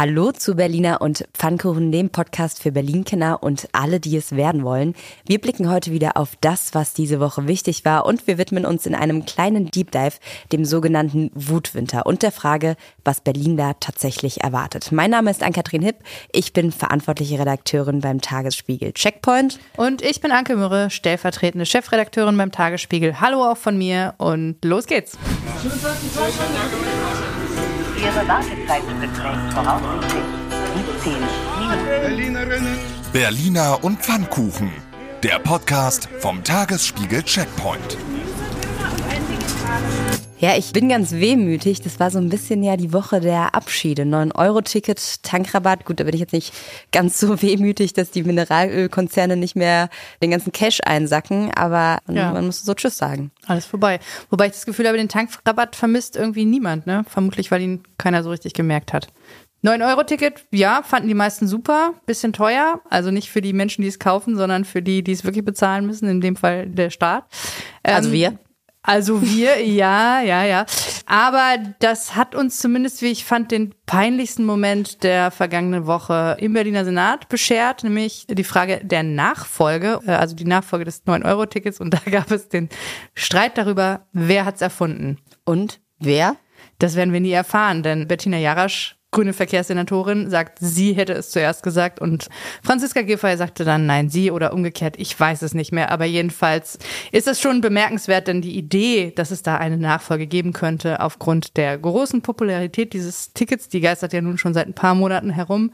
Hallo zu Berliner und Pfannkuchen, dem Podcast für Berlin-Kenner und alle, die es werden wollen. Wir blicken heute wieder auf das, was diese Woche wichtig war und wir widmen uns in einem kleinen Deep Dive dem sogenannten Wutwinter und der Frage, was Berlin da tatsächlich erwartet. Mein Name ist Ann-Kathrin Hipp, ich bin verantwortliche Redakteurin beim Tagesspiegel Checkpoint. Und ich bin Anke Mürre, stellvertretende Chefredakteurin beim Tagesspiegel. Hallo auch von mir und los geht's. Ihre Wartezeit beträgt voraussichtlich 17 Minuten. Berliner und Pfannkuchen. Der Podcast vom Tagesspiegel Checkpoint. Ja, ich bin ganz wehmütig. Das war so ein bisschen ja die Woche der Abschiede. 9-Euro-Ticket, Tankrabatt. Gut, da bin ich jetzt nicht ganz so wehmütig, dass die Mineralölkonzerne nicht mehr den ganzen Cash einsacken. Aber ja. man muss so Tschüss sagen. Alles vorbei. Wobei ich das Gefühl habe, den Tankrabatt vermisst irgendwie niemand. Ne? Vermutlich, weil ihn keiner so richtig gemerkt hat. 9-Euro-Ticket, ja, fanden die meisten super. Bisschen teuer. Also nicht für die Menschen, die es kaufen, sondern für die, die es wirklich bezahlen müssen. In dem Fall der Staat. Also ähm, wir? Also wir, ja, ja, ja. Aber das hat uns zumindest, wie ich fand, den peinlichsten Moment der vergangenen Woche im Berliner Senat beschert, nämlich die Frage der Nachfolge, äh, also die Nachfolge des 9-Euro-Tickets. Und da gab es den Streit darüber, wer hat's erfunden. Und wer? Das werden wir nie erfahren, denn Bettina Jarasch grüne Verkehrssenatorin sagt, sie hätte es zuerst gesagt und Franziska Giffey sagte dann nein, sie oder umgekehrt, ich weiß es nicht mehr, aber jedenfalls ist es schon bemerkenswert, denn die Idee, dass es da eine Nachfolge geben könnte aufgrund der großen Popularität dieses Tickets, die geistert ja nun schon seit ein paar Monaten herum.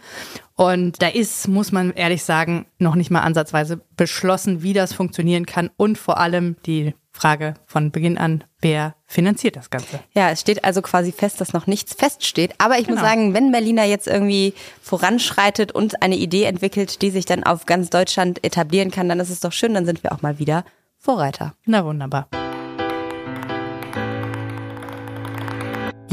Und da ist, muss man ehrlich sagen, noch nicht mal ansatzweise beschlossen, wie das funktionieren kann und vor allem die Frage von Beginn an, wer finanziert das Ganze? Ja, es steht also quasi fest, dass noch nichts feststeht. Aber ich genau. muss sagen, wenn Berliner jetzt irgendwie voranschreitet und eine Idee entwickelt, die sich dann auf ganz Deutschland etablieren kann, dann ist es doch schön, dann sind wir auch mal wieder Vorreiter. Na wunderbar.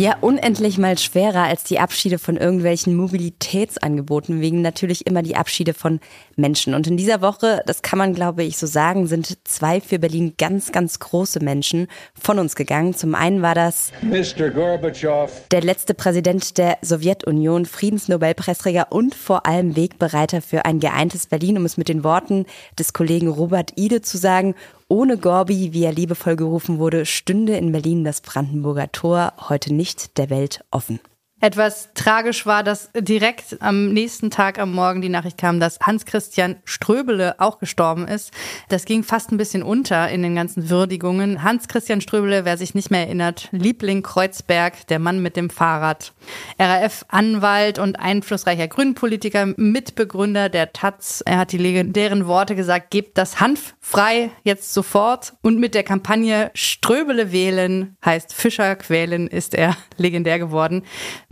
Ja, unendlich mal schwerer als die Abschiede von irgendwelchen Mobilitätsangeboten, wegen natürlich immer die Abschiede von Menschen. Und in dieser Woche, das kann man glaube ich so sagen, sind zwei für Berlin ganz, ganz große Menschen von uns gegangen. Zum einen war das Mr. Gorbatschow, der letzte Präsident der Sowjetunion, Friedensnobelpreisträger und vor allem Wegbereiter für ein geeintes Berlin, um es mit den Worten des Kollegen Robert Ide zu sagen. Ohne Gorbi, wie er liebevoll gerufen wurde, stünde in Berlin das Brandenburger Tor heute nicht der Welt offen. Etwas tragisch war, dass direkt am nächsten Tag am Morgen die Nachricht kam, dass Hans-Christian Ströbele auch gestorben ist. Das ging fast ein bisschen unter in den ganzen Würdigungen. Hans-Christian Ströbele, wer sich nicht mehr erinnert, Liebling Kreuzberg, der Mann mit dem Fahrrad. RAF-Anwalt und einflussreicher Grünpolitiker, Mitbegründer der Taz. Er hat die legendären Worte gesagt, gebt das Hanf frei, jetzt sofort. Und mit der Kampagne Ströbele wählen heißt Fischer quälen ist er legendär geworden.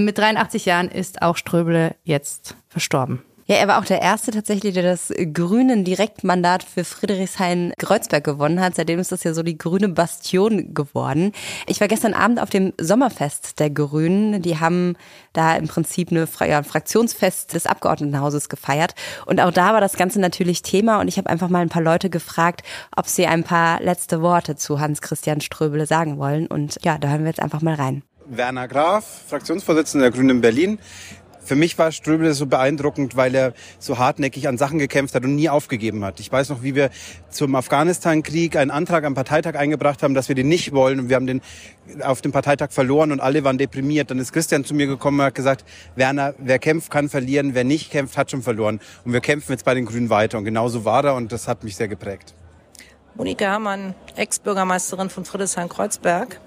Mit 83 Jahren ist auch Ströbele jetzt verstorben. Ja, er war auch der Erste tatsächlich, der das grünen Direktmandat für Friedrichshain-Kreuzberg gewonnen hat. Seitdem ist das ja so die grüne Bastion geworden. Ich war gestern Abend auf dem Sommerfest der Grünen. Die haben da im Prinzip eine, ja, ein Fraktionsfest des Abgeordnetenhauses gefeiert. Und auch da war das Ganze natürlich Thema. Und ich habe einfach mal ein paar Leute gefragt, ob sie ein paar letzte Worte zu Hans-Christian Ströbele sagen wollen. Und ja, da hören wir jetzt einfach mal rein. Werner Graf, Fraktionsvorsitzender der Grünen in Berlin. Für mich war Ströbele so beeindruckend, weil er so hartnäckig an Sachen gekämpft hat und nie aufgegeben hat. Ich weiß noch, wie wir zum Afghanistan-Krieg einen Antrag am Parteitag eingebracht haben, dass wir den nicht wollen und wir haben den auf dem Parteitag verloren und alle waren deprimiert. Dann ist Christian zu mir gekommen und hat gesagt, Werner, wer kämpft, kann verlieren, wer nicht kämpft, hat schon verloren. Und wir kämpfen jetzt bei den Grünen weiter und genauso war er und das hat mich sehr geprägt. Monika Herrmann, Ex-Bürgermeisterin von Friedrichshain-Kreuzberg.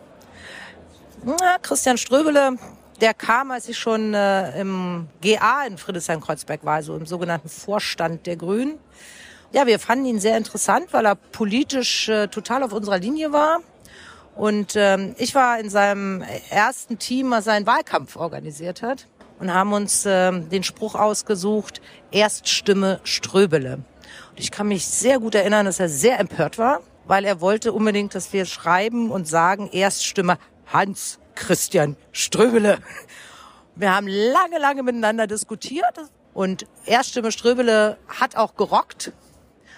Na, Christian Ströbele, der kam, als ich schon äh, im GA in Friedrichshain-Kreuzberg war, also im sogenannten Vorstand der Grünen. Ja, wir fanden ihn sehr interessant, weil er politisch äh, total auf unserer Linie war. Und ähm, ich war in seinem ersten Team, was seinen Wahlkampf organisiert hat und haben uns äh, den Spruch ausgesucht, Erststimme Ströbele. Und ich kann mich sehr gut erinnern, dass er sehr empört war, weil er wollte unbedingt, dass wir schreiben und sagen, Erststimme Hans Christian Ströbele. Wir haben lange, lange miteinander diskutiert und Erststimme Ströbele hat auch gerockt.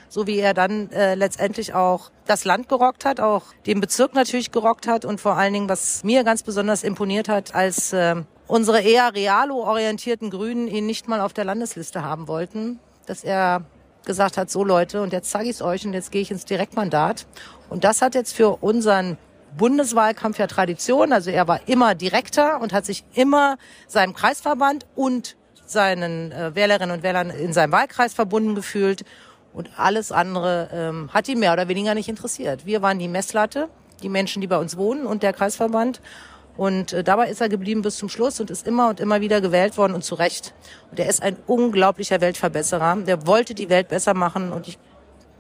so wie er dann äh, letztendlich auch das Land gerockt hat, auch den Bezirk natürlich gerockt hat und vor allen Dingen, was mir ganz besonders imponiert hat, als äh, unsere eher realo-orientierten Grünen ihn nicht mal auf der Landesliste haben wollten, dass er gesagt hat, so Leute, und jetzt zeige ich es euch und jetzt gehe ich ins Direktmandat. Und das hat jetzt für unseren Bundeswahlkampf ja Tradition. Also er war immer Direkter und hat sich immer seinem Kreisverband und seinen äh, Wählerinnen und Wählern in seinem Wahlkreis verbunden gefühlt. Und alles andere ähm, hat ihn mehr oder weniger nicht interessiert. Wir waren die Messlatte, die Menschen, die bei uns wohnen und der Kreisverband. Und äh, dabei ist er geblieben bis zum Schluss und ist immer und immer wieder gewählt worden und zu Recht. Und er ist ein unglaublicher Weltverbesserer. Der wollte die Welt besser machen und ich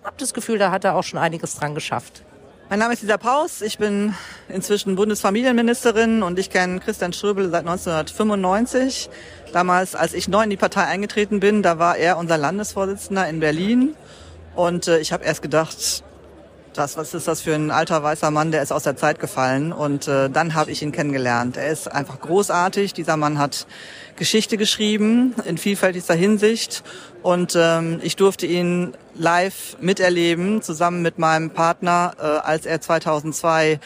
habe das Gefühl, da hat er auch schon einiges dran geschafft. Mein Name ist Lisa Paus. Ich bin inzwischen Bundesfamilienministerin und ich kenne Christian Ströbel seit 1995. Damals, als ich neu in die Partei eingetreten bin, da war er unser Landesvorsitzender in Berlin. Und äh, ich habe erst gedacht, das, was ist das für ein alter weißer Mann, der ist aus der Zeit gefallen. Und äh, dann habe ich ihn kennengelernt. Er ist einfach großartig. Dieser Mann hat Geschichte geschrieben in vielfältigster Hinsicht. Und ähm, ich durfte ihn live miterleben, zusammen mit meinem Partner, äh, als er 2002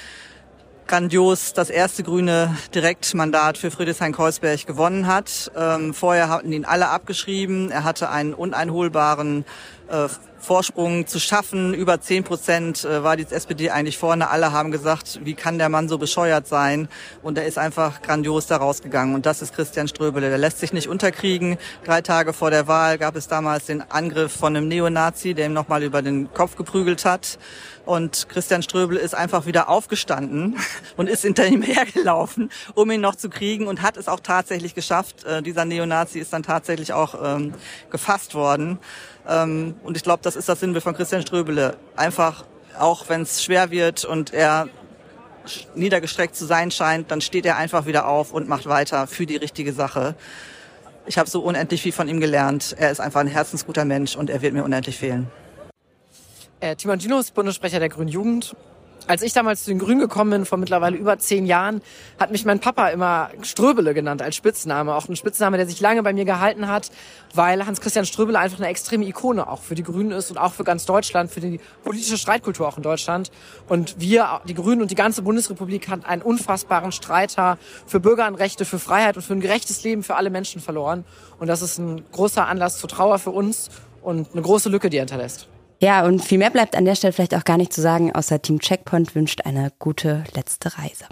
grandios das erste grüne Direktmandat für Friedrichshain-Kreuzberg gewonnen hat. Ähm, vorher hatten ihn alle abgeschrieben. Er hatte einen uneinholbaren äh, Vorsprung zu schaffen. Über zehn Prozent äh, war die SPD eigentlich vorne. Alle haben gesagt, wie kann der Mann so bescheuert sein? Und er ist einfach grandios da rausgegangen. Und das ist Christian Ströbele. Der lässt sich nicht unterkriegen. Drei Tage vor der Wahl gab es damals den Angriff von einem Neonazi, der ihm nochmal über den Kopf geprügelt hat. Und Christian Ströbel ist einfach wieder aufgestanden und ist hinter ihm hergelaufen, um ihn noch zu kriegen und hat es auch tatsächlich geschafft. Äh, dieser Neonazi ist dann tatsächlich auch ähm, gefasst worden. Ähm, und ich glaube, das ist das Sinnbild von Christian Ströbele. Einfach, auch wenn es schwer wird und er niedergestreckt zu sein scheint, dann steht er einfach wieder auf und macht weiter für die richtige Sache. Ich habe so unendlich viel von ihm gelernt. Er ist einfach ein herzensguter Mensch und er wird mir unendlich fehlen. Äh, Timon Dinos, Bundessprecher der Grünen Jugend. Als ich damals zu den Grünen gekommen bin, vor mittlerweile über zehn Jahren, hat mich mein Papa immer Ströbele genannt als Spitzname. Auch ein Spitzname, der sich lange bei mir gehalten hat, weil Hans-Christian Ströbele einfach eine extreme Ikone auch für die Grünen ist und auch für ganz Deutschland, für die politische Streitkultur auch in Deutschland. Und wir, die Grünen und die ganze Bundesrepublik hat einen unfassbaren Streiter für Bürgeranrechte, für Freiheit und für ein gerechtes Leben für alle Menschen verloren. Und das ist ein großer Anlass zur Trauer für uns und eine große Lücke, die er hinterlässt. Ja, und viel mehr bleibt an der Stelle vielleicht auch gar nicht zu sagen, außer Team Checkpoint wünscht eine gute letzte Reise.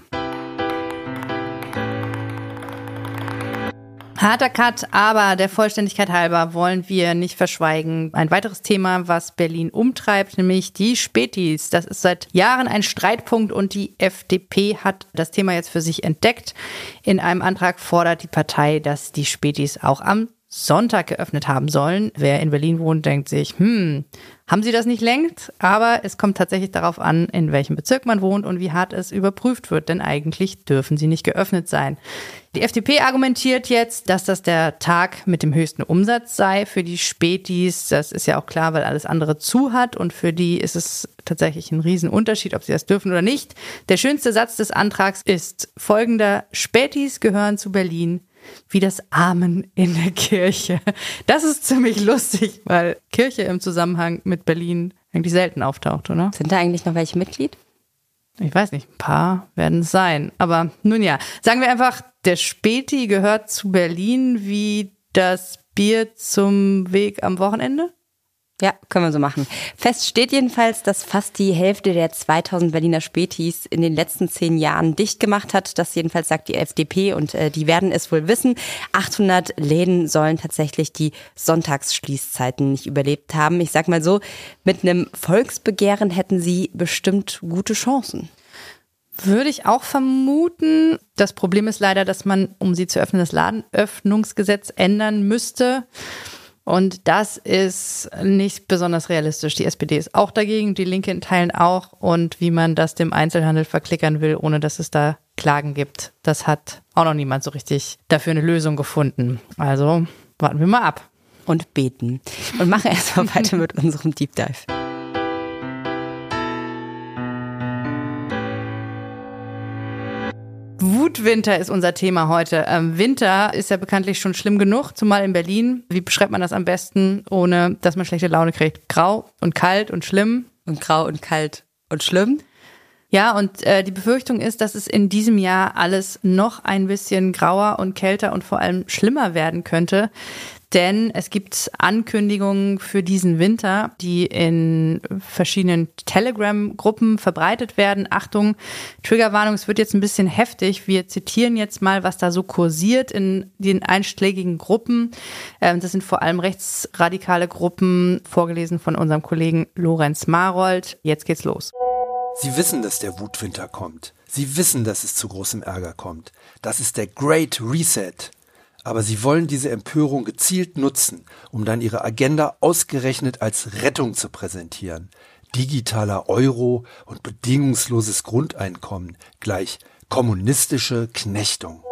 Harter Cut, aber der Vollständigkeit halber wollen wir nicht verschweigen. Ein weiteres Thema, was Berlin umtreibt, nämlich die Spätis. Das ist seit Jahren ein Streitpunkt und die FDP hat das Thema jetzt für sich entdeckt. In einem Antrag fordert die Partei, dass die Spätis auch am Sonntag geöffnet haben sollen. Wer in Berlin wohnt, denkt sich, hm, haben sie das nicht längst? Aber es kommt tatsächlich darauf an, in welchem Bezirk man wohnt und wie hart es überprüft wird, denn eigentlich dürfen sie nicht geöffnet sein. Die FDP argumentiert jetzt, dass das der Tag mit dem höchsten Umsatz sei für die Spätis. Das ist ja auch klar, weil alles andere zu hat und für die ist es tatsächlich ein Riesenunterschied, ob sie das dürfen oder nicht. Der schönste Satz des Antrags ist folgender. Spätis gehören zu Berlin wie das Amen in der Kirche. Das ist ziemlich lustig, weil Kirche im Zusammenhang mit Berlin eigentlich selten auftaucht, oder? Sind da eigentlich noch welche Mitglied? Ich weiß nicht, ein paar werden es sein. Aber nun ja, sagen wir einfach, der Späti gehört zu Berlin wie das Bier zum Weg am Wochenende? Ja, können wir so machen. Fest steht jedenfalls, dass fast die Hälfte der 2000 Berliner Spätis in den letzten zehn Jahren dicht gemacht hat. Das jedenfalls sagt die FDP und äh, die werden es wohl wissen. 800 Läden sollen tatsächlich die Sonntagsschließzeiten nicht überlebt haben. Ich sag mal so, mit einem Volksbegehren hätten sie bestimmt gute Chancen. Würde ich auch vermuten. Das Problem ist leider, dass man, um sie zu öffnen, das Ladenöffnungsgesetz ändern müsste. Und das ist nicht besonders realistisch. Die SPD ist auch dagegen, die Linke in Teilen auch. Und wie man das dem Einzelhandel verklickern will, ohne dass es da Klagen gibt, das hat auch noch niemand so richtig dafür eine Lösung gefunden. Also warten wir mal ab. Und beten. Und machen erstmal weiter mit unserem Deep Dive. Wutwinter ist unser Thema heute. Ähm, Winter ist ja bekanntlich schon schlimm genug, zumal in Berlin. Wie beschreibt man das am besten, ohne dass man schlechte Laune kriegt? Grau und kalt und schlimm. Und grau und kalt und schlimm. Ja, und äh, die Befürchtung ist, dass es in diesem Jahr alles noch ein bisschen grauer und kälter und vor allem schlimmer werden könnte. Denn es gibt Ankündigungen für diesen Winter, die in verschiedenen Telegram-Gruppen verbreitet werden. Achtung, Triggerwarnung, es wird jetzt ein bisschen heftig. Wir zitieren jetzt mal, was da so kursiert in den einschlägigen Gruppen. Ähm, das sind vor allem rechtsradikale Gruppen, vorgelesen von unserem Kollegen Lorenz Marold. Jetzt geht's los. Sie wissen, dass der Wutwinter kommt. Sie wissen, dass es zu großem Ärger kommt. Das ist der Great Reset. Aber sie wollen diese Empörung gezielt nutzen, um dann ihre Agenda ausgerechnet als Rettung zu präsentieren. Digitaler Euro und bedingungsloses Grundeinkommen gleich kommunistische Knechtung.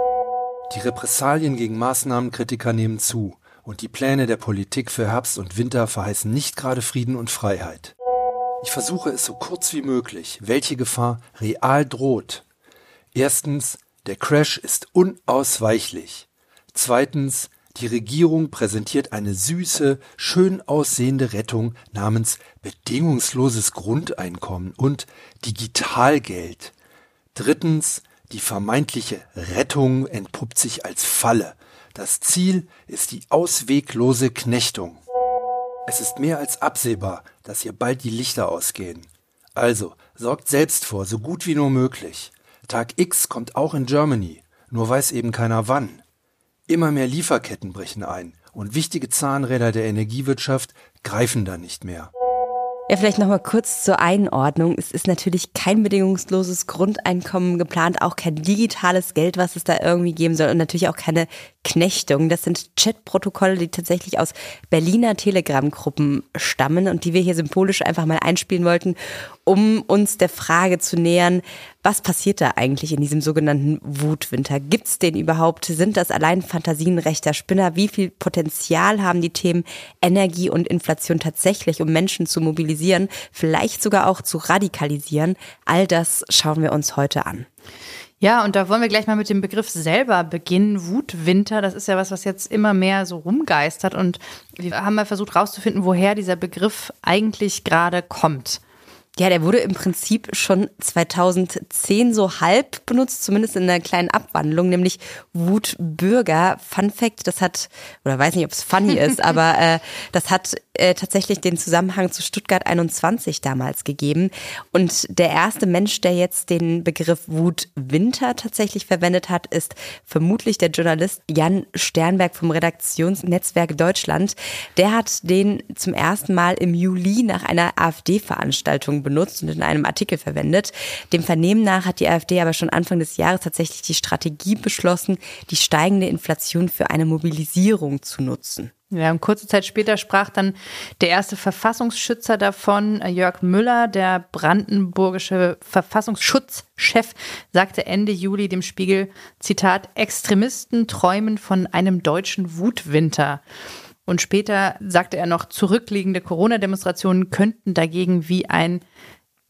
Die Repressalien gegen Maßnahmenkritiker nehmen zu und die Pläne der Politik für Herbst und Winter verheißen nicht gerade Frieden und Freiheit. Ich versuche es so kurz wie möglich, welche Gefahr real droht. Erstens, der Crash ist unausweichlich. Zweitens, die Regierung präsentiert eine süße, schön aussehende Rettung namens bedingungsloses Grundeinkommen und Digitalgeld. Drittens, die vermeintliche Rettung entpuppt sich als Falle. Das Ziel ist die ausweglose Knechtung. Es ist mehr als absehbar, dass hier bald die Lichter ausgehen. Also, sorgt selbst vor, so gut wie nur möglich. Tag X kommt auch in Germany, nur weiß eben keiner wann. Immer mehr Lieferketten brechen ein und wichtige Zahnräder der Energiewirtschaft greifen da nicht mehr. Ja, vielleicht nochmal kurz zur Einordnung. Es ist natürlich kein bedingungsloses Grundeinkommen geplant, auch kein digitales Geld, was es da irgendwie geben soll und natürlich auch keine Knechtung. Das sind Chatprotokolle, die tatsächlich aus Berliner Telegram-Gruppen stammen und die wir hier symbolisch einfach mal einspielen wollten, um uns der Frage zu nähern, was passiert da eigentlich in diesem sogenannten Wutwinter? Gibt es den überhaupt? Sind das allein Fantasien rechter Spinner? Wie viel Potenzial haben die Themen Energie und Inflation tatsächlich, um Menschen zu mobilisieren, vielleicht sogar auch zu radikalisieren? All das schauen wir uns heute an. Ja, und da wollen wir gleich mal mit dem Begriff selber beginnen. Wutwinter, das ist ja was, was jetzt immer mehr so rumgeistert. Und wir haben mal versucht rauszufinden, woher dieser Begriff eigentlich gerade kommt. Ja, der wurde im Prinzip schon 2010 so halb benutzt, zumindest in einer kleinen Abwandlung, nämlich Wutbürger. Fun Fact, das hat, oder weiß nicht, ob es funny ist, aber äh, das hat äh, tatsächlich den Zusammenhang zu Stuttgart 21 damals gegeben. Und der erste Mensch, der jetzt den Begriff Wutwinter tatsächlich verwendet hat, ist vermutlich der Journalist Jan Sternberg vom Redaktionsnetzwerk Deutschland. Der hat den zum ersten Mal im Juli nach einer AfD-Veranstaltung benutzt und in einem Artikel verwendet. Dem Vernehmen nach hat die AfD aber schon Anfang des Jahres tatsächlich die Strategie beschlossen, die steigende Inflation für eine Mobilisierung zu nutzen. Ja, und kurze Zeit später sprach dann der erste Verfassungsschützer davon, Jörg Müller, der brandenburgische Verfassungsschutzchef, sagte Ende Juli dem Spiegel, Zitat, Extremisten träumen von einem deutschen Wutwinter. Und später sagte er noch, zurückliegende Corona-Demonstrationen könnten dagegen wie ein,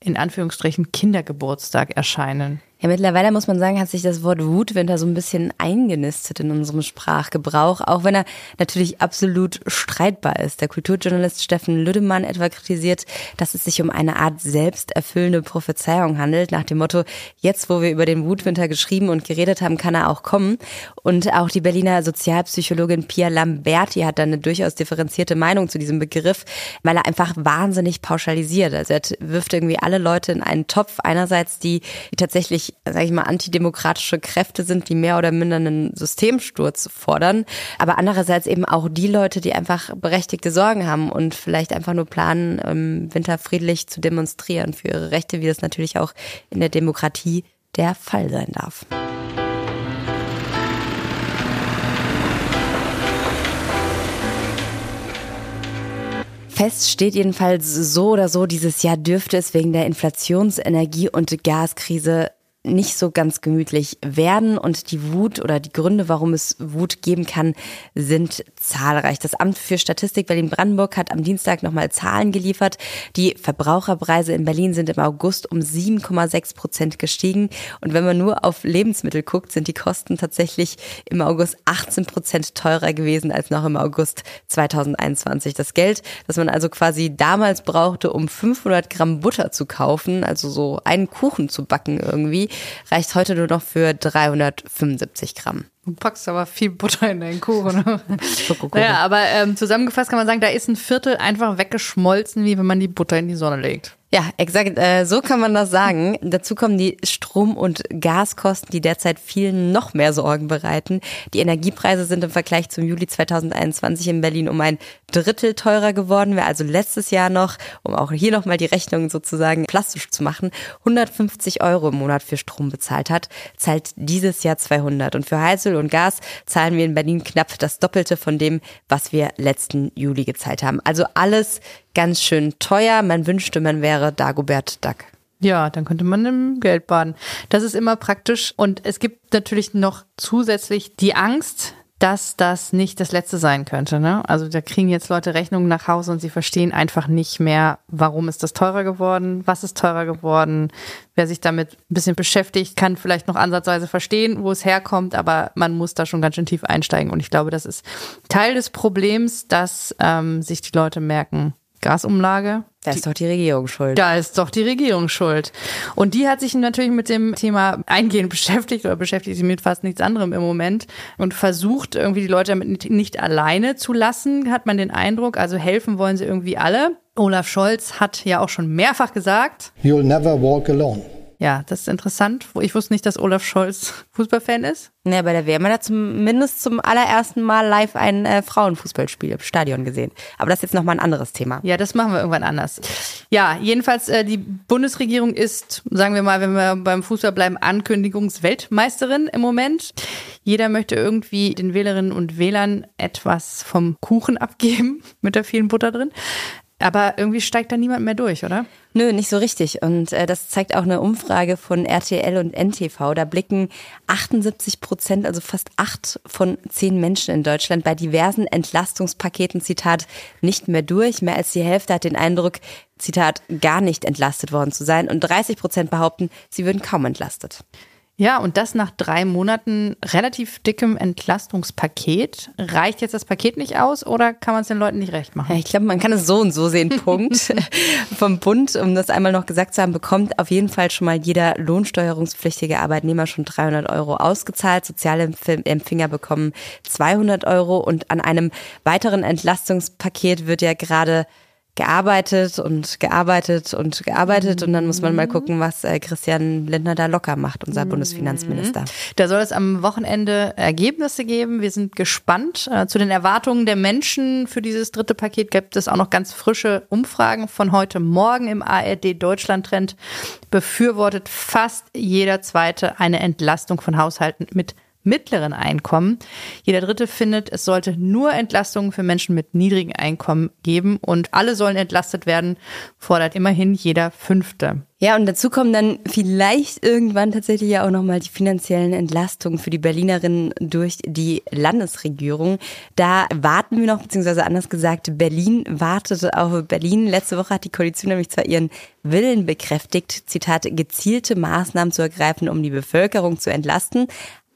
in Anführungsstrichen, Kindergeburtstag erscheinen. Ja, mittlerweile muss man sagen, hat sich das Wort Wutwinter so ein bisschen eingenistet in unserem Sprachgebrauch, auch wenn er natürlich absolut streitbar ist. Der Kulturjournalist Steffen Lüdemann etwa kritisiert, dass es sich um eine Art selbsterfüllende Prophezeiung handelt, nach dem Motto, jetzt wo wir über den Wutwinter geschrieben und geredet haben, kann er auch kommen. Und auch die Berliner Sozialpsychologin Pia Lamberti hat dann eine durchaus differenzierte Meinung zu diesem Begriff, weil er einfach wahnsinnig pauschalisiert. Also er wirft irgendwie alle Leute in einen Topf. Einerseits die, die tatsächlich sage ich mal, antidemokratische Kräfte sind, die mehr oder minder einen Systemsturz fordern. Aber andererseits eben auch die Leute, die einfach berechtigte Sorgen haben und vielleicht einfach nur planen, im Winter friedlich zu demonstrieren für ihre Rechte, wie das natürlich auch in der Demokratie der Fall sein darf. Fest steht jedenfalls so oder so, dieses Jahr dürfte es wegen der Inflations-, Energie- und Gaskrise nicht so ganz gemütlich werden. Und die Wut oder die Gründe, warum es Wut geben kann, sind zahlreich. Das Amt für Statistik Berlin-Brandenburg hat am Dienstag nochmal Zahlen geliefert. Die Verbraucherpreise in Berlin sind im August um 7,6 Prozent gestiegen. Und wenn man nur auf Lebensmittel guckt, sind die Kosten tatsächlich im August 18 Prozent teurer gewesen als noch im August 2021. Das Geld, das man also quasi damals brauchte, um 500 Gramm Butter zu kaufen, also so einen Kuchen zu backen irgendwie, reicht heute nur noch für 375 Gramm. Du packst aber viel Butter in deinen Kuchen. naja, aber ähm, zusammengefasst kann man sagen, da ist ein Viertel einfach weggeschmolzen, wie wenn man die Butter in die Sonne legt. Ja, exakt. Äh, so kann man das sagen. Dazu kommen die Strom- und Gaskosten, die derzeit vielen noch mehr Sorgen bereiten. Die Energiepreise sind im Vergleich zum Juli 2021 in Berlin um ein Drittel teurer geworden. Wer also letztes Jahr noch, um auch hier nochmal die Rechnung sozusagen plastisch zu machen, 150 Euro im Monat für Strom bezahlt hat, zahlt dieses Jahr 200. Und für Heizöl und Gas zahlen wir in Berlin knapp das Doppelte von dem, was wir letzten Juli gezahlt haben. Also alles ganz schön teuer. Man wünschte, man wäre Dagobert Duck. Ja, dann könnte man im Geld baden. Das ist immer praktisch. Und es gibt natürlich noch zusätzlich die Angst, dass das nicht das letzte sein könnte. Ne? Also da kriegen jetzt Leute Rechnungen nach Hause und sie verstehen einfach nicht mehr, warum ist das teurer geworden, was ist teurer geworden. Wer sich damit ein bisschen beschäftigt, kann vielleicht noch ansatzweise verstehen, wo es herkommt, aber man muss da schon ganz schön tief einsteigen. Und ich glaube, das ist Teil des Problems, dass ähm, sich die Leute merken, Gasumlage. Da ist doch die Regierung schuld. Da ist doch die Regierung schuld. Und die hat sich natürlich mit dem Thema eingehend beschäftigt oder beschäftigt sich mit fast nichts anderem im Moment und versucht irgendwie die Leute damit nicht alleine zu lassen, hat man den Eindruck. Also helfen wollen sie irgendwie alle. Olaf Scholz hat ja auch schon mehrfach gesagt. You'll never walk alone. Ja, das ist interessant. Ich wusste nicht, dass Olaf Scholz Fußballfan ist. Ja, bei der WM hat er zumindest zum allerersten Mal live ein äh, Frauenfußballspiel im Stadion gesehen. Aber das ist jetzt nochmal ein anderes Thema. Ja, das machen wir irgendwann anders. Ja, jedenfalls, äh, die Bundesregierung ist, sagen wir mal, wenn wir beim Fußball bleiben, Ankündigungsweltmeisterin im Moment. Jeder möchte irgendwie den Wählerinnen und Wählern etwas vom Kuchen abgeben mit der vielen Butter drin. Aber irgendwie steigt da niemand mehr durch, oder? Nö, nicht so richtig. Und äh, das zeigt auch eine Umfrage von RTL und NTV. Da blicken 78 Prozent, also fast acht von zehn Menschen in Deutschland bei diversen Entlastungspaketen, Zitat, nicht mehr durch. Mehr als die Hälfte hat den Eindruck, Zitat, gar nicht entlastet worden zu sein. Und 30 Prozent behaupten, sie würden kaum entlastet. Ja, und das nach drei Monaten relativ dickem Entlastungspaket. Reicht jetzt das Paket nicht aus oder kann man es den Leuten nicht recht machen? Ja, ich glaube, man kann es so und so sehen. Punkt. Vom Bund, um das einmal noch gesagt zu haben, bekommt auf jeden Fall schon mal jeder lohnsteuerungspflichtige Arbeitnehmer schon 300 Euro ausgezahlt. Sozialempfänger bekommen 200 Euro und an einem weiteren Entlastungspaket wird ja gerade gearbeitet und gearbeitet und gearbeitet und dann muss man mal gucken, was äh, Christian Lindner da locker macht, unser mhm. Bundesfinanzminister. Da soll es am Wochenende Ergebnisse geben. Wir sind gespannt. Äh, zu den Erwartungen der Menschen für dieses dritte Paket gibt es auch noch ganz frische Umfragen von heute Morgen im ARD Deutschland Trend. Befürwortet fast jeder zweite eine Entlastung von Haushalten mit mittleren Einkommen. Jeder Dritte findet, es sollte nur Entlastungen für Menschen mit niedrigen Einkommen geben und alle sollen entlastet werden, fordert immerhin jeder Fünfte. Ja, und dazu kommen dann vielleicht irgendwann tatsächlich ja auch nochmal die finanziellen Entlastungen für die Berlinerinnen durch die Landesregierung. Da warten wir noch, beziehungsweise anders gesagt, Berlin wartet auf Berlin. Letzte Woche hat die Koalition nämlich zwar ihren Willen bekräftigt, Zitat, gezielte Maßnahmen zu ergreifen, um die Bevölkerung zu entlasten.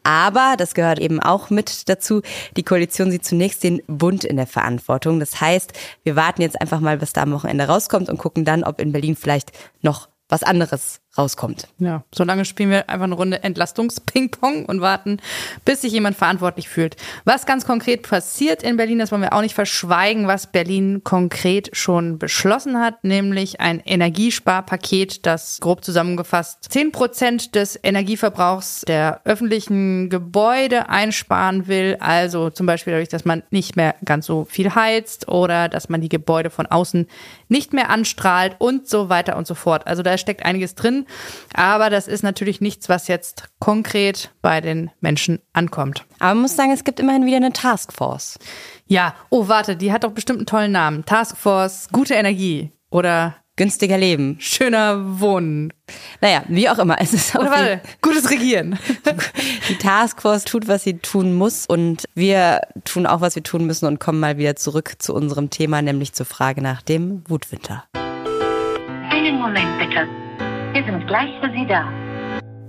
Aber, das gehört eben auch mit dazu, die Koalition sieht zunächst den Bund in der Verantwortung. Das heißt, wir warten jetzt einfach mal, bis da am Wochenende rauskommt und gucken dann, ob in Berlin vielleicht noch was anderes rauskommt. Ja, solange spielen wir einfach eine Runde Entlastungs-Ping-Pong und warten, bis sich jemand verantwortlich fühlt. Was ganz konkret passiert in Berlin, das wollen wir auch nicht verschweigen, was Berlin konkret schon beschlossen hat, nämlich ein Energiesparpaket, das grob zusammengefasst 10 Prozent des Energieverbrauchs der öffentlichen Gebäude einsparen will. Also zum Beispiel dadurch, dass man nicht mehr ganz so viel heizt oder dass man die Gebäude von außen nicht mehr anstrahlt und so weiter und so fort. Also da steckt einiges drin. Aber das ist natürlich nichts, was jetzt konkret bei den Menschen ankommt. Aber man muss sagen, es gibt immerhin wieder eine Taskforce. Ja, oh, warte, die hat doch bestimmt einen tollen Namen. Taskforce, gute Energie oder günstiger leben. Schöner Wohnen. Naja, wie auch immer. Es ist Oder warte, gutes Regieren. Die Taskforce tut, was sie tun muss und wir tun auch, was wir tun müssen und kommen mal wieder zurück zu unserem Thema, nämlich zur Frage nach dem Wutwinter. Einen Moment bitte. Wir sind gleich für Sie da.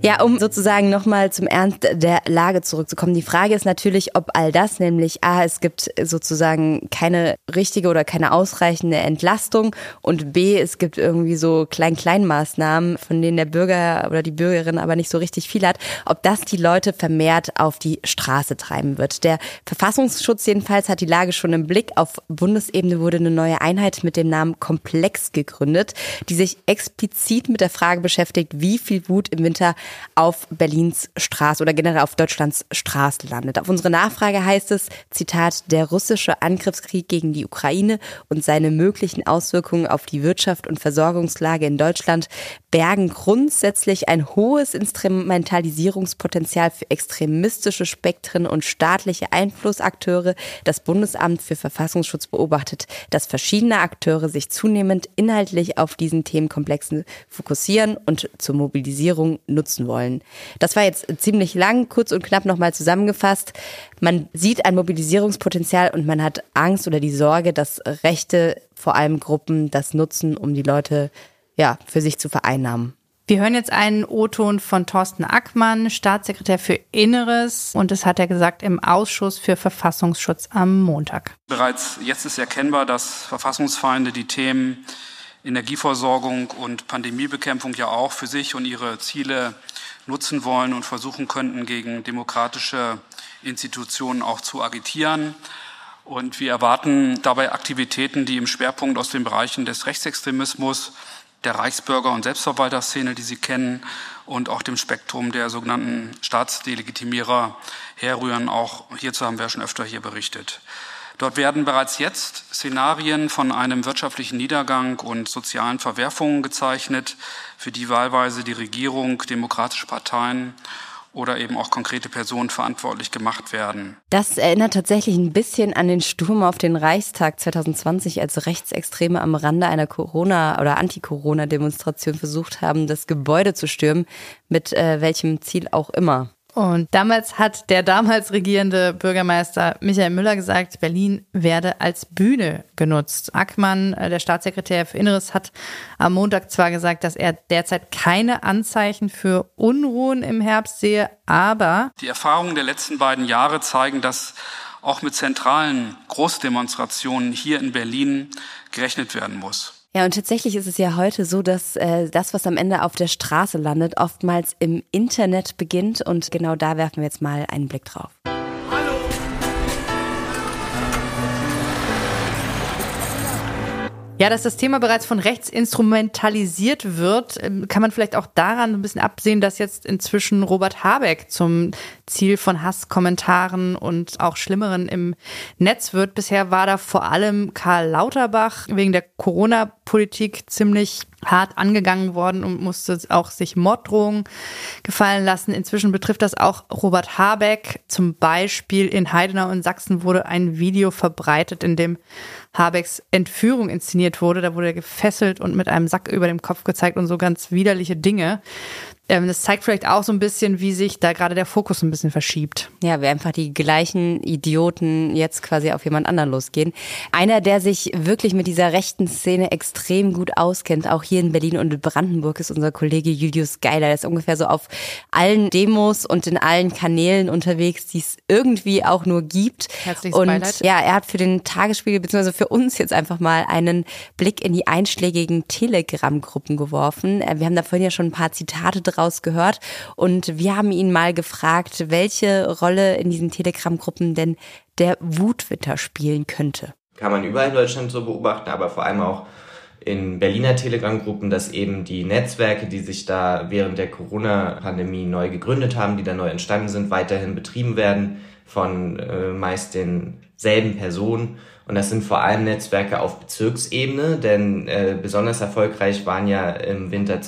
Ja, um sozusagen nochmal zum Ernst der Lage zurückzukommen. Die Frage ist natürlich, ob all das, nämlich A, es gibt sozusagen keine richtige oder keine ausreichende Entlastung und B, es gibt irgendwie so Klein-Klein-Maßnahmen, von denen der Bürger oder die Bürgerin aber nicht so richtig viel hat, ob das die Leute vermehrt auf die Straße treiben wird. Der Verfassungsschutz jedenfalls hat die Lage schon im Blick. Auf Bundesebene wurde eine neue Einheit mit dem Namen Komplex gegründet, die sich explizit mit der Frage beschäftigt, wie viel Wut im Winter auf Berlins Straße oder generell auf Deutschlands Straße landet. Auf unsere Nachfrage heißt es, Zitat, der russische Angriffskrieg gegen die Ukraine und seine möglichen Auswirkungen auf die Wirtschaft und Versorgungslage in Deutschland bergen grundsätzlich ein hohes Instrumentalisierungspotenzial für extremistische Spektren und staatliche Einflussakteure. Das Bundesamt für Verfassungsschutz beobachtet, dass verschiedene Akteure sich zunehmend inhaltlich auf diesen Themenkomplexen fokussieren und zur Mobilisierung nutzen wollen. Das war jetzt ziemlich lang, kurz und knapp nochmal zusammengefasst. Man sieht ein Mobilisierungspotenzial und man hat Angst oder die Sorge, dass rechte, vor allem Gruppen, das nutzen, um die Leute ja, für sich zu vereinnahmen. Wir hören jetzt einen O-Ton von Thorsten Ackmann, Staatssekretär für Inneres. Und das hat er gesagt im Ausschuss für Verfassungsschutz am Montag. Bereits jetzt ist erkennbar, dass Verfassungsfeinde die Themen Energieversorgung und Pandemiebekämpfung ja auch für sich und ihre Ziele nutzen wollen und versuchen könnten, gegen demokratische Institutionen auch zu agitieren. Und wir erwarten dabei Aktivitäten, die im Schwerpunkt aus den Bereichen des Rechtsextremismus, der Reichsbürger- und Selbstverwalterszene, die Sie kennen, und auch dem Spektrum der sogenannten Staatsdelegitimierer herrühren. Auch hierzu haben wir schon öfter hier berichtet. Dort werden bereits jetzt Szenarien von einem wirtschaftlichen Niedergang und sozialen Verwerfungen gezeichnet, für die wahlweise die Regierung, demokratische Parteien oder eben auch konkrete Personen verantwortlich gemacht werden. Das erinnert tatsächlich ein bisschen an den Sturm auf den Reichstag 2020, als Rechtsextreme am Rande einer Corona- oder Anti-Corona-Demonstration versucht haben, das Gebäude zu stürmen, mit äh, welchem Ziel auch immer. Und damals hat der damals regierende Bürgermeister Michael Müller gesagt, Berlin werde als Bühne genutzt. Ackmann, äh, der Staatssekretär für Inneres, hat am Montag zwar gesagt, dass er derzeit keine Anzeichen für Unruhen im Herbst sehe, aber die Erfahrungen der letzten beiden Jahre zeigen, dass auch mit zentralen Großdemonstrationen hier in Berlin gerechnet werden muss. Ja, und tatsächlich ist es ja heute so, dass äh, das, was am Ende auf der Straße landet, oftmals im Internet beginnt. Und genau da werfen wir jetzt mal einen Blick drauf. Ja, dass das Thema bereits von rechts instrumentalisiert wird, ähm, kann man vielleicht auch daran ein bisschen absehen, dass jetzt inzwischen Robert Habeck zum Ziel von Hasskommentaren und auch Schlimmeren im Netz wird. Bisher war da vor allem Karl Lauterbach wegen der Corona-Politik ziemlich hart angegangen worden und musste auch sich Morddrohungen gefallen lassen. Inzwischen betrifft das auch Robert Habeck. Zum Beispiel in Heidenau in Sachsen wurde ein Video verbreitet, in dem Habecks Entführung inszeniert wurde. Da wurde er gefesselt und mit einem Sack über dem Kopf gezeigt und so ganz widerliche Dinge. Ähm, das zeigt vielleicht auch so ein bisschen, wie sich da gerade der Fokus ein bisschen verschiebt. Ja, wie einfach die gleichen Idioten jetzt quasi auf jemand anderen losgehen. Einer, der sich wirklich mit dieser rechten Szene extrem gut auskennt, auch hier in Berlin und in Brandenburg, ist unser Kollege Julius Geiler. Der ist ungefähr so auf allen Demos und in allen Kanälen unterwegs, die es irgendwie auch nur gibt. Herzliches und Beileid. ja, er hat für den Tagesspiegel beziehungsweise für uns jetzt einfach mal einen Blick in die einschlägigen Telegram-Gruppen geworfen. Äh, Wir haben da vorhin ja schon ein paar Zitate draus gehört und wir haben ihn mal gefragt, welche Rolle in diesen Telegram-Gruppen denn der Wutwitter spielen könnte. Kann man überall in Deutschland so beobachten, aber vor allem auch in Berliner Telegram-Gruppen, dass eben die Netzwerke, die sich da während der Corona-Pandemie neu gegründet haben, die da neu entstanden sind, weiterhin betrieben werden von äh, meist denselben Personen. Und das sind vor allem Netzwerke auf Bezirksebene, denn äh, besonders erfolgreich waren ja im Winter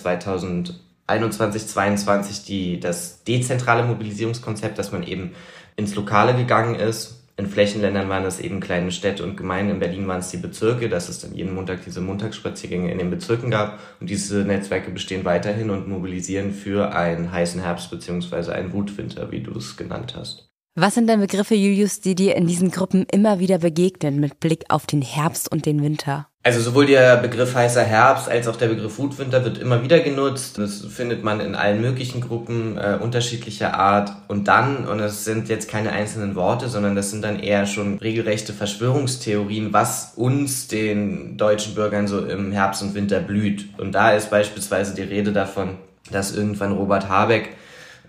2021, 22 die, das dezentrale Mobilisierungskonzept, dass man eben ins Lokale gegangen ist In Flächenländern waren es eben kleine Städte und Gemeinden. In Berlin waren es die Bezirke, dass es dann jeden Montag diese Montagsspaziergänge in den Bezirken gab. Und diese Netzwerke bestehen weiterhin und mobilisieren für einen heißen Herbst beziehungsweise einen Wutwinter, wie du es genannt hast. Was sind denn Begriffe, Julius, die dir in diesen Gruppen immer wieder begegnen mit Blick auf den Herbst und den Winter? Also sowohl der Begriff heißer Herbst als auch der Begriff Wutwinter wird immer wieder genutzt. Das findet man in allen möglichen Gruppen äh, unterschiedlicher Art. Und dann, und das sind jetzt keine einzelnen Worte, sondern das sind dann eher schon regelrechte Verschwörungstheorien, was uns, den deutschen Bürgern, so im Herbst und Winter blüht. Und da ist beispielsweise die Rede davon, dass irgendwann Robert Habeck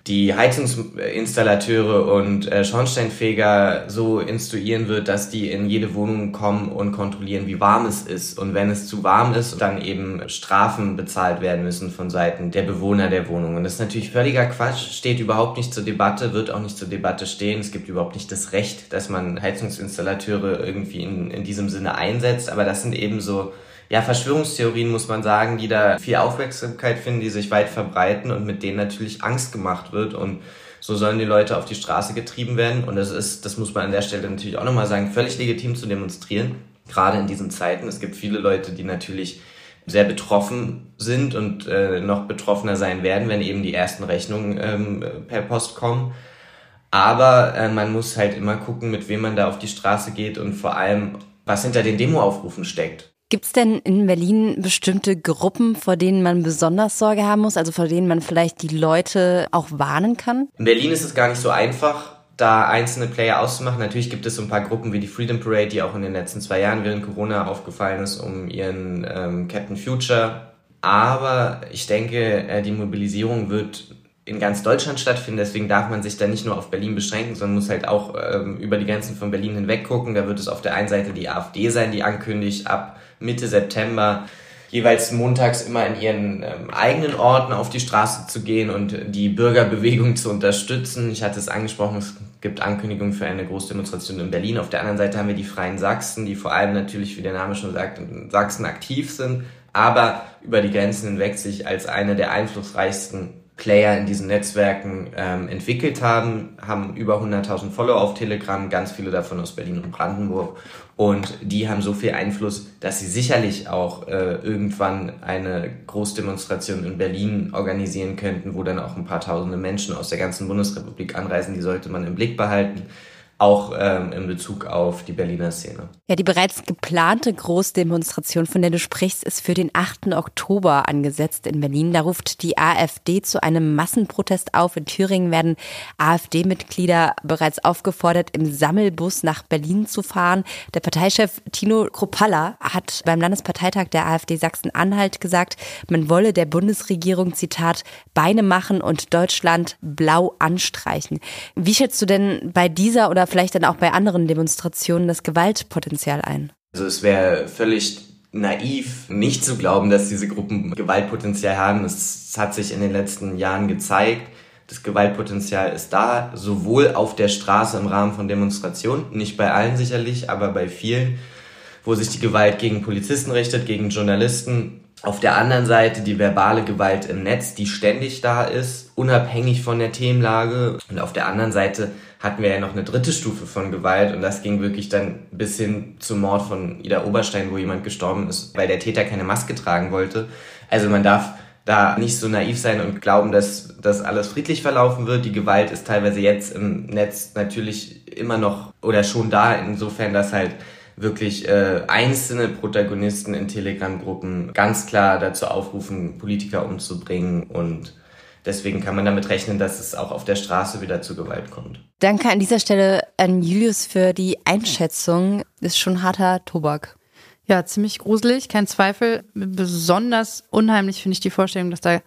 die Heizungsinstallateure und äh, Schornsteinfeger so instruieren wird, dass die in jede Wohnung kommen und kontrollieren, wie warm es ist. Und wenn es zu warm ist, dann eben Strafen bezahlt werden müssen von Seiten der Bewohner der Wohnung. Und das ist natürlich völliger Quatsch, steht überhaupt nicht zur Debatte, wird auch nicht zur Debatte stehen. Es gibt überhaupt nicht das Recht, dass man Heizungsinstallateure irgendwie in, in diesem Sinne einsetzt. Aber das sind eben so ja, Verschwörungstheorien, muss man sagen, die da viel Aufmerksamkeit finden, die sich weit verbreiten und mit denen natürlich Angst gemacht wird und so sollen die Leute auf die Straße getrieben werden. Und das ist, das muss man an der Stelle natürlich auch nochmal sagen, völlig legitim zu demonstrieren, gerade in diesen Zeiten. Es gibt viele Leute, die natürlich sehr betroffen sind und äh, noch betroffener sein werden, wenn eben die ersten Rechnungen ähm, per Post kommen. Aber äh, man muss halt immer gucken, mit wem man da auf die Straße geht und vor allem, was hinter den Demoaufrufen steckt. Gibt es denn in Berlin bestimmte Gruppen, vor denen man besonders Sorge haben muss, also vor denen man vielleicht die Leute auch warnen kann? In Berlin ist es gar nicht so einfach, da einzelne Player auszumachen. Natürlich gibt es so ein paar Gruppen wie die Freedom Parade, die auch in den letzten zwei Jahren während Corona aufgefallen ist, um ihren ähm, Captain Future. Aber ich denke, äh, die Mobilisierung wird in ganz Deutschland stattfinden. Deswegen darf man sich da nicht nur auf Berlin beschränken, sondern muss halt auch ähm, über die Grenzen von Berlin hinweg gucken. Da wird es auf der einen Seite die AfD sein, die ankündigt, ab Mitte September jeweils montags immer in ihren ähm, eigenen Orten auf die Straße zu gehen und die Bürgerbewegung zu unterstützen. Ich hatte es angesprochen, es gibt Ankündigungen für eine Großdemonstration in Berlin. Auf der anderen Seite haben wir die Freien Sachsen, die vor allem natürlich, wie der Name schon sagt, in Sachsen aktiv sind, aber über die Grenzen hinweg sich als eine der einflussreichsten Player in diesen Netzwerken ähm, entwickelt haben, haben über 100.000 Follower auf Telegram, ganz viele davon aus Berlin und Brandenburg. Und die haben so viel Einfluss, dass sie sicherlich auch äh, irgendwann eine Großdemonstration in Berlin organisieren könnten, wo dann auch ein paar tausende Menschen aus der ganzen Bundesrepublik anreisen. Die sollte man im Blick behalten auch ähm, in Bezug auf die Berliner Szene. Ja, die bereits geplante Großdemonstration, von der du sprichst, ist für den 8. Oktober angesetzt in Berlin. Da ruft die AfD zu einem Massenprotest auf. In Thüringen werden AfD-Mitglieder bereits aufgefordert, im Sammelbus nach Berlin zu fahren. Der Parteichef Tino Kropalla hat beim Landesparteitag der AfD Sachsen-Anhalt gesagt, man wolle der Bundesregierung, Zitat, Beine machen und Deutschland blau anstreichen. Wie schätzt du denn bei dieser oder vielleicht dann auch bei anderen Demonstrationen das Gewaltpotenzial ein? Also es wäre völlig naiv, nicht zu glauben, dass diese Gruppen Gewaltpotenzial haben. Es hat sich in den letzten Jahren gezeigt. Das Gewaltpotenzial ist da, sowohl auf der Straße im Rahmen von Demonstrationen, nicht bei allen sicherlich, aber bei vielen, wo sich die Gewalt gegen Polizisten richtet, gegen Journalisten. Auf der anderen Seite die verbale Gewalt im Netz, die ständig da ist, unabhängig von der Themenlage. Und auf der anderen Seite hatten wir ja noch eine dritte Stufe von Gewalt und das ging wirklich dann bis hin zum Mord von Ida Oberstein, wo jemand gestorben ist, weil der Täter keine Maske tragen wollte. Also man darf da nicht so naiv sein und glauben, dass das alles friedlich verlaufen wird. Die Gewalt ist teilweise jetzt im Netz natürlich immer noch oder schon da, insofern, dass halt wirklich äh, einzelne Protagonisten in Telegram-Gruppen ganz klar dazu aufrufen, Politiker umzubringen und Deswegen kann man damit rechnen, dass es auch auf der Straße wieder zu Gewalt kommt. Danke an dieser Stelle an Julius für die Einschätzung. Ist schon harter Tobak. Ja, ziemlich gruselig, kein Zweifel. Besonders unheimlich finde ich die Vorstellung, dass da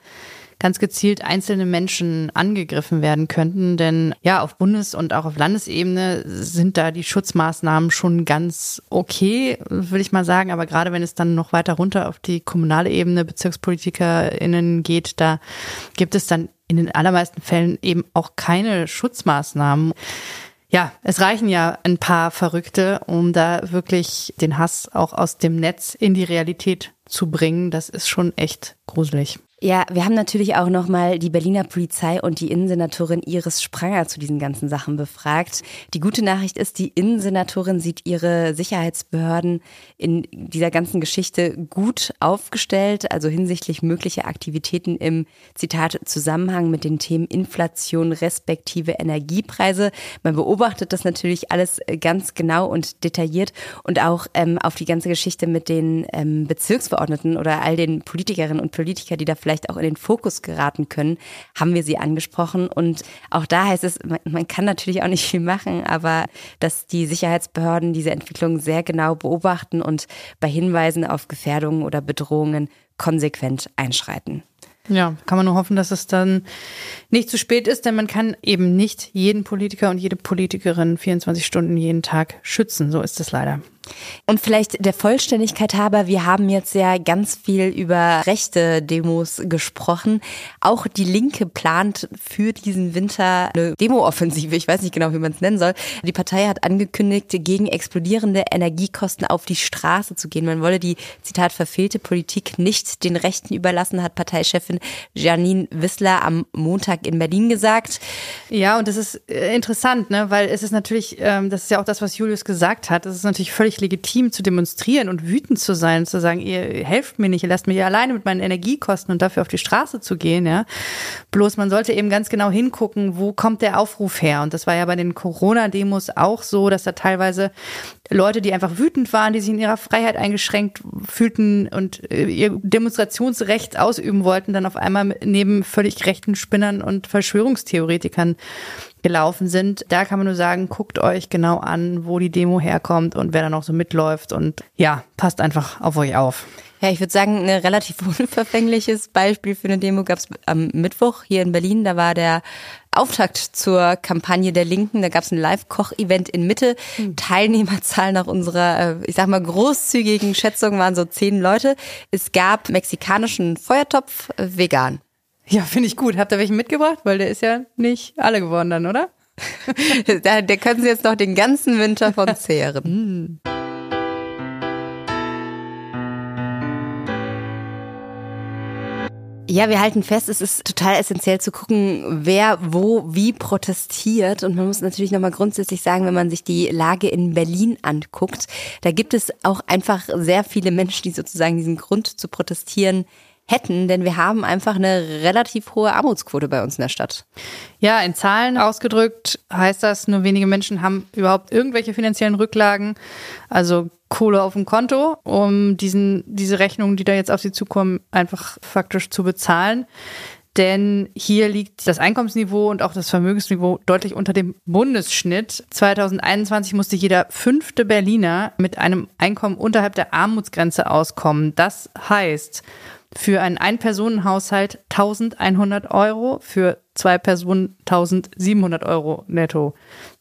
ganz gezielt einzelne Menschen angegriffen werden könnten. Denn ja, auf Bundes- und auch auf Landesebene sind da die Schutzmaßnahmen schon ganz okay, würde ich mal sagen. Aber gerade wenn es dann noch weiter runter auf die kommunale Ebene, BezirkspolitikerInnen geht, da gibt es dann in den allermeisten Fällen eben auch keine Schutzmaßnahmen. Ja, es reichen ja ein paar Verrückte, um da wirklich den Hass auch aus dem Netz in die Realität zu bringen. Das ist schon echt gruselig. Ja, wir haben natürlich auch nochmal die Berliner Polizei und die Innensenatorin Iris Spranger zu diesen ganzen Sachen befragt. Die gute Nachricht ist, die Innensenatorin sieht ihre Sicherheitsbehörden in dieser ganzen Geschichte gut aufgestellt, also hinsichtlich möglicher Aktivitäten im Zitat Zusammenhang mit den Themen Inflation respektive Energiepreise. Man beobachtet das natürlich alles ganz genau und detailliert und auch ähm, auf die ganze Geschichte mit den ähm, Bezirksverordneten oder all den Politikerinnen und Politikern, die da vielleicht auch in den Fokus geraten können, haben wir sie angesprochen. Und auch da heißt es, man, kann natürlich auch nicht viel machen, aber dass die Sicherheitsbehörden diese Entwicklung sehr genau beobachten und bei Hinweisen auf Gefährdungen oder Bedrohungen konsequent einschreiten. Ja, kann man nur hoffen, dass es dann nicht zu spät ist, denn man kann eben nicht jeden Politiker und jede Politikerin 24 Stunden jeden Tag schützen. So ist es leider. Und vielleicht der Vollständigkeit halber, wir haben jetzt ja ganz viel über rechte Demos gesprochen. Auch die Linke plant für diesen Winter eine Demooffensive. Ich weiß nicht genau, wie man es nennen soll. Die Partei hat angekündigt, gegen explodierende Energiekosten auf die Straße zu gehen. Man wolle die, Zitat, verfehlte Politik nicht den Rechten überlassen, hat Parteichefin Janine Wissler am Montag in Berlin gesagt. Ja, und das ist äh, interessant, ne? weil es ist natürlich, ähm, das ist ja auch das, was Julius gesagt hat, es ist natürlich völlig völlig legitim zu demonstrieren und wütend zu sein, zu sagen, ihr helft mir nicht, ihr lasst mich alleine mit meinen Energiekosten und dafür auf die Straße zu gehen, ja. Bloß man sollte eben ganz genau hingucken, wo kommt der Aufruf her? Und das war ja bei den Corona-Demos auch so, dass da teilweise Leute, die einfach wütend waren, die sich in ihrer Freiheit eingeschränkt fühlten und äh, ihr Demonstrationsrecht ausüben wollten, dann auf einmal neben völlig rechten Spinnern und Verschwörungstheoretikern gelaufen sind. Da kann man nur sagen, guckt euch genau an, wo die Demo herkommt und wer da noch so mitläuft und ja, passt einfach auf euch auf. Ja, ich würde sagen, ein relativ unverfängliches Beispiel für eine Demo gab es am Mittwoch hier in Berlin. Da war der Auftakt zur Kampagne der Linken. Da gab es ein Live-Koch-Event in Mitte. Mhm. Teilnehmerzahl nach unserer, äh, ich sag mal, großzügigen Schätzung waren so zehn Leute. Es gab mexikanischen Feuertopf äh, vegan. Ja, finde ich gut. Habt ihr welchen mitgebracht? Weil der ist ja nicht alle geworden dann, oder? der, der können Sie jetzt noch den ganzen Winter von zehren. Hm. Ja, wir halten fest, es ist total essentiell zu gucken, wer wo wie protestiert. Und man muss natürlich nochmal grundsätzlich sagen, wenn man sich die Lage in Berlin anguckt, da gibt es auch einfach sehr viele Menschen, die sozusagen diesen Grund zu protestieren hätten, denn wir haben einfach eine relativ hohe Armutsquote bei uns in der Stadt. Ja, in Zahlen ausgedrückt heißt das, nur wenige Menschen haben überhaupt irgendwelche finanziellen Rücklagen, also Kohle auf dem Konto, um diesen, diese Rechnungen, die da jetzt auf sie zukommen, einfach faktisch zu bezahlen. Denn hier liegt das Einkommensniveau und auch das Vermögensniveau deutlich unter dem Bundesschnitt. 2021 musste jeder fünfte Berliner mit einem Einkommen unterhalb der Armutsgrenze auskommen. Das heißt, für einen Ein-Personen-Haushalt 1100 Euro, für zwei Personen 1700 Euro netto.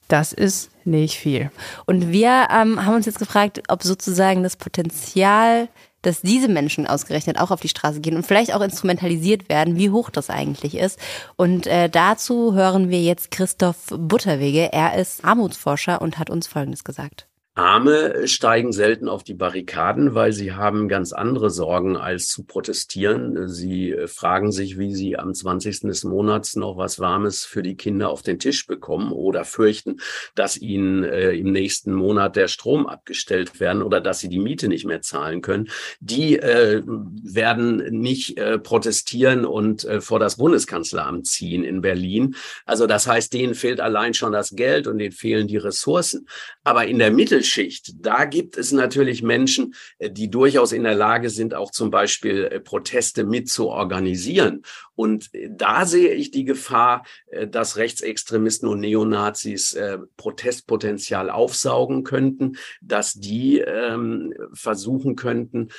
Das ist nicht viel. Und wir ähm, haben uns jetzt gefragt, ob sozusagen das Potenzial, dass diese Menschen ausgerechnet auch auf die Straße gehen und vielleicht auch instrumentalisiert werden, wie hoch das eigentlich ist. Und äh, dazu hören wir jetzt Christoph Butterwege. Er ist Armutsforscher und hat uns Folgendes gesagt. Arme steigen selten auf die Barrikaden, weil sie haben ganz andere Sorgen als zu protestieren. Sie äh, fragen sich, wie sie am 20. des Monats noch was Warmes für die Kinder auf den Tisch bekommen oder fürchten, dass ihnen äh, im nächsten Monat der Strom abgestellt werden oder dass sie die Miete nicht mehr zahlen können. Die äh, werden nicht äh, protestieren und äh, vor das Bundeskanzleramt ziehen in Berlin. Also das heißt, denen fehlt allein schon das Geld und denen fehlen die Ressourcen. Aber in der Mitte Mittelschicht, da gibt es natürlich Menschen, äh, die durchaus in der Lage sind, auch zum Beispiel äh, Proteste mit zu organisieren. Und äh, da sehe ich die Gefahr, dass Rechtsextremisten und Neonazis Protestpotenzial aufsaugen könnten, dass die ähm, versuchen könnten,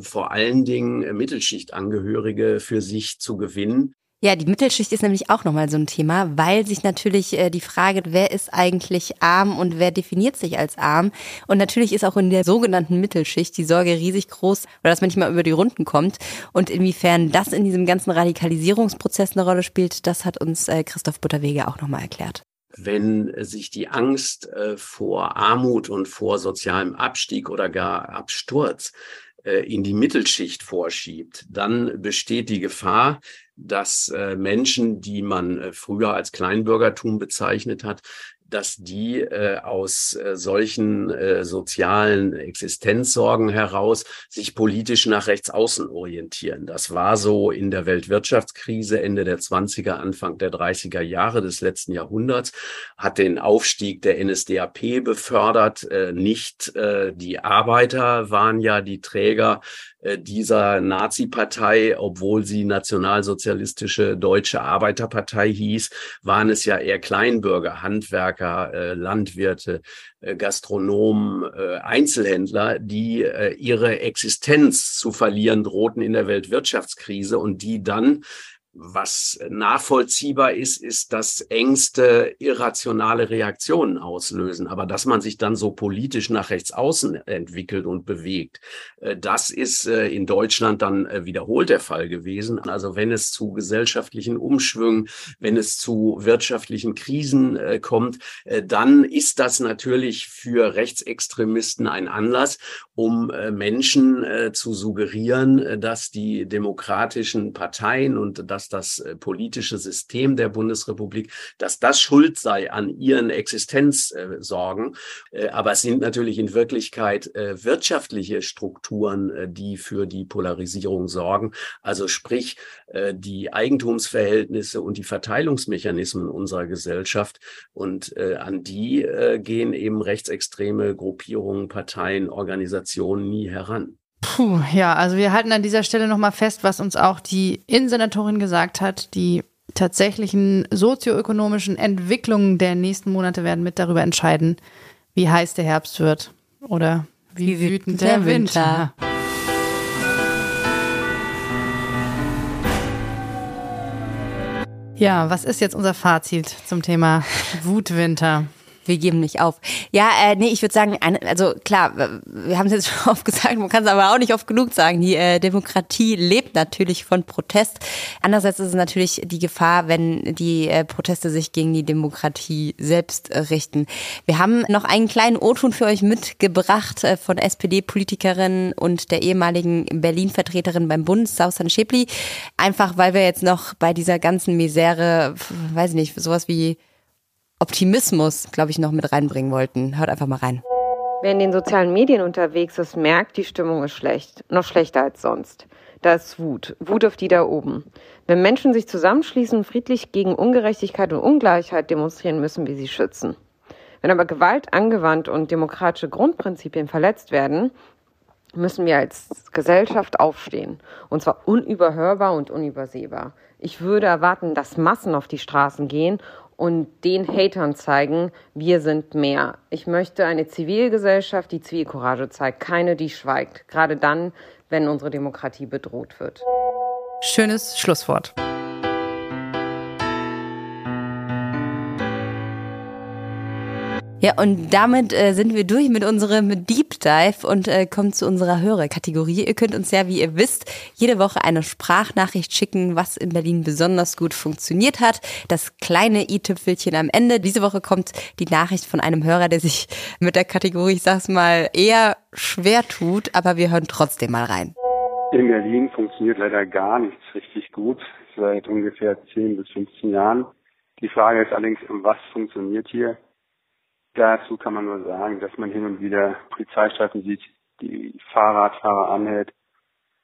vor allen Dingen Mittelschichtangehörige für sich zu gewinnen. Ja, die Mittelschicht ist nämlich auch nochmal so ein Thema, weil sich natürlich äh, die Frage, wer ist eigentlich arm und wer definiert sich als arm? Und natürlich ist auch in der sogenannten Mittelschicht die Sorge riesig groß, oder dass man nicht mal über die Runden kommt. Und inwiefern das in diesem ganzen Radikalisierungsprozess eine Rolle spielt, das hat uns äh, Christoph Butterwege auch nochmal erklärt wenn sich die Angst äh, vor Armut und vor sozialem Abstieg oder gar Absturz äh, in die Mittelschicht vorschiebt, dann besteht die Gefahr, dass äh, Menschen, die man äh, früher als Kleinbürgertum bezeichnet hat, dass die äh, aus äh, solchen äh, sozialen Existenzsorgen heraus sich politisch nach rechts außen orientieren. Das war so in der Weltwirtschaftskrise Ende der 20er, Anfang der 30er Jahre des letzten Jahrhunderts, hat den Aufstieg der NSDAP befördert. Äh, nicht äh, die Arbeiter waren ja die Träger dieser Nazi-Partei, obwohl sie nationalsozialistische deutsche Arbeiterpartei hieß, waren es ja eher Kleinbürger, Handwerker, äh, Landwirte, äh, Gastronomen, Einzelhändler, die ihre Existenz zu verlieren drohten in der Weltwirtschaftskrise und die dann was nachvollziehbar ist, ist, dass Ängste irrationale Reaktionen auslösen. Aber dass man sich dann so politisch nach rechts außen entwickelt und bewegt, äh, das ist äh, in Deutschland dann äh, wiederholt der Fall gewesen. Also wenn es zu gesellschaftlichen Umschwüngen, wenn es zu wirtschaftlichen Krisen kommt, dann ist das natürlich für Rechtsextremisten ein Anlass, um Menschen zu suggerieren, dass die demokratischen Parteien und dass das äh, politische System der Bundesrepublik, dass das schuld sei an ihren Existenzsorgen. Äh, aber es sind natürlich in Wirklichkeit äh, wirtschaftliche Strukturen, die für die Polarisierung sorgen. Also sprich die Eigentumsverhältnisse und die Verteilungsmechanismen unserer Gesellschaft. Und an die gehen eben rechtsextreme Gruppierungen, Parteien, Organisationen nie heran. Puh, ja, also wir halten an dieser Stelle nochmal fest, was uns auch die Innensenatorin gesagt hat. Die tatsächlichen sozioökonomischen Entwicklungen der nächsten Monate werden mit darüber entscheiden, wie heiß der Herbst wird oder wie, wie wütend der, der Winter. Winter. Ja, was ist jetzt unser Fazit zum Thema Wutwinter? Wir geben nicht auf. Ja, äh, nee, ich würde sagen, also klar, wir haben es jetzt schon oft gesagt, man kann es aber auch nicht oft genug sagen. Die äh, Demokratie lebt natürlich von Protest. Andererseits ist es natürlich die Gefahr, wenn die äh, Proteste sich gegen die Demokratie selbst äh, richten. Wir haben noch einen kleinen O-Ton für euch mitgebracht äh, von SPD-Politikerin und der ehemaligen Berlin-Vertreterin beim Bund, Sausan Schäpli. Einfach, weil wir jetzt noch bei dieser ganzen Misere, weiß ich nicht, sowas wie Optimismus, glaube ich, noch mit reinbringen wollten. Hört einfach mal rein. Wer in den sozialen Medien unterwegs ist, merkt, die Stimmung ist schlecht. Noch schlechter als sonst. Da ist Wut. Wut auf die da oben. Wenn Menschen sich zusammenschließen friedlich gegen Ungerechtigkeit und Ungleichheit demonstrieren, müssen wir sie schützen. Wenn aber Gewalt angewandt und demokratische Grundprinzipien verletzt werden, müssen wir als Gesellschaft aufstehen. Und zwar unüberhörbar und unübersehbar. Ich würde erwarten, dass Massen auf die Straßen gehen und den Hatern zeigen, wir sind mehr. Ich möchte eine Zivilgesellschaft, die Zivilcourage zeigt, keine, die schweigt. Gerade dann, wenn unsere Demokratie bedroht wird. Schönes Schlusswort. Ja, und damit äh, sind wir durch mit unserem Deep Dive und äh, kommen zu unserer Hörerkategorie. Ihr könnt uns ja, wie ihr wisst, jede Woche eine Sprachnachricht schicken, was in Berlin besonders gut funktioniert hat. Das kleine i-Tüpfelchen am Ende. Diese Woche kommt die Nachricht von einem Hörer, der sich mit der Kategorie, ich sag's mal, eher schwer tut, aber wir hören trotzdem mal rein. In Berlin funktioniert leider gar nichts richtig gut, seit ungefähr 10 bis 15 Jahren. Die Frage ist allerdings, was funktioniert hier? Dazu kann man nur sagen, dass man hin und wieder Polizeistreifen sieht, die Fahrradfahrer anhält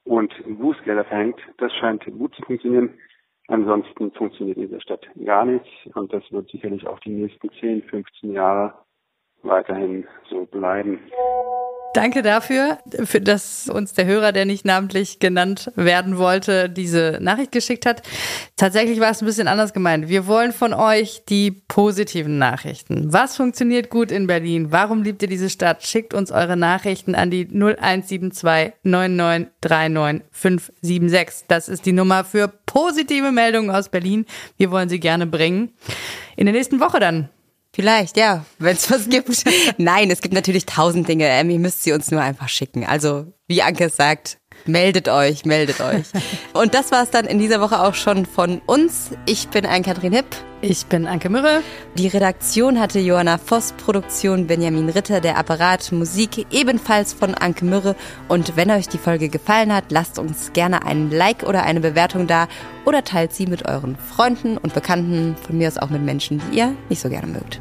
und Bußgelder verhängt. Das scheint gut zu funktionieren. Ansonsten funktioniert in dieser Stadt gar nichts und das wird sicherlich auch die nächsten 10, 15 Jahre weiterhin so bleiben. Danke dafür, für dass uns der Hörer, der nicht namentlich genannt werden wollte, diese Nachricht geschickt hat. Tatsächlich war es ein bisschen anders gemeint. Wir wollen von euch die positiven Nachrichten. Was funktioniert gut in Berlin? Warum liebt ihr diese Stadt? Schickt uns eure Nachrichten an die 0172 9939 576. Das ist die Nummer für positive Meldungen aus Berlin. Wir wollen sie gerne bringen. In der nächsten Woche dann Vielleicht, ja, wenn es was gibt. Nein, es gibt natürlich tausend Dinge. Ähm, ihr müsst sie uns nur einfach schicken. Also, wie Anke sagt, Meldet euch, meldet euch. Und das war es dann in dieser Woche auch schon von uns. Ich bin Ann-Kathrin Hipp. Ich bin Anke Mürre. Die Redaktion hatte Johanna Voss, Produktion Benjamin Ritter, der Apparat Musik ebenfalls von Anke Mürre. Und wenn euch die Folge gefallen hat, lasst uns gerne einen Like oder eine Bewertung da oder teilt sie mit euren Freunden und Bekannten, von mir aus auch mit Menschen, die ihr nicht so gerne mögt.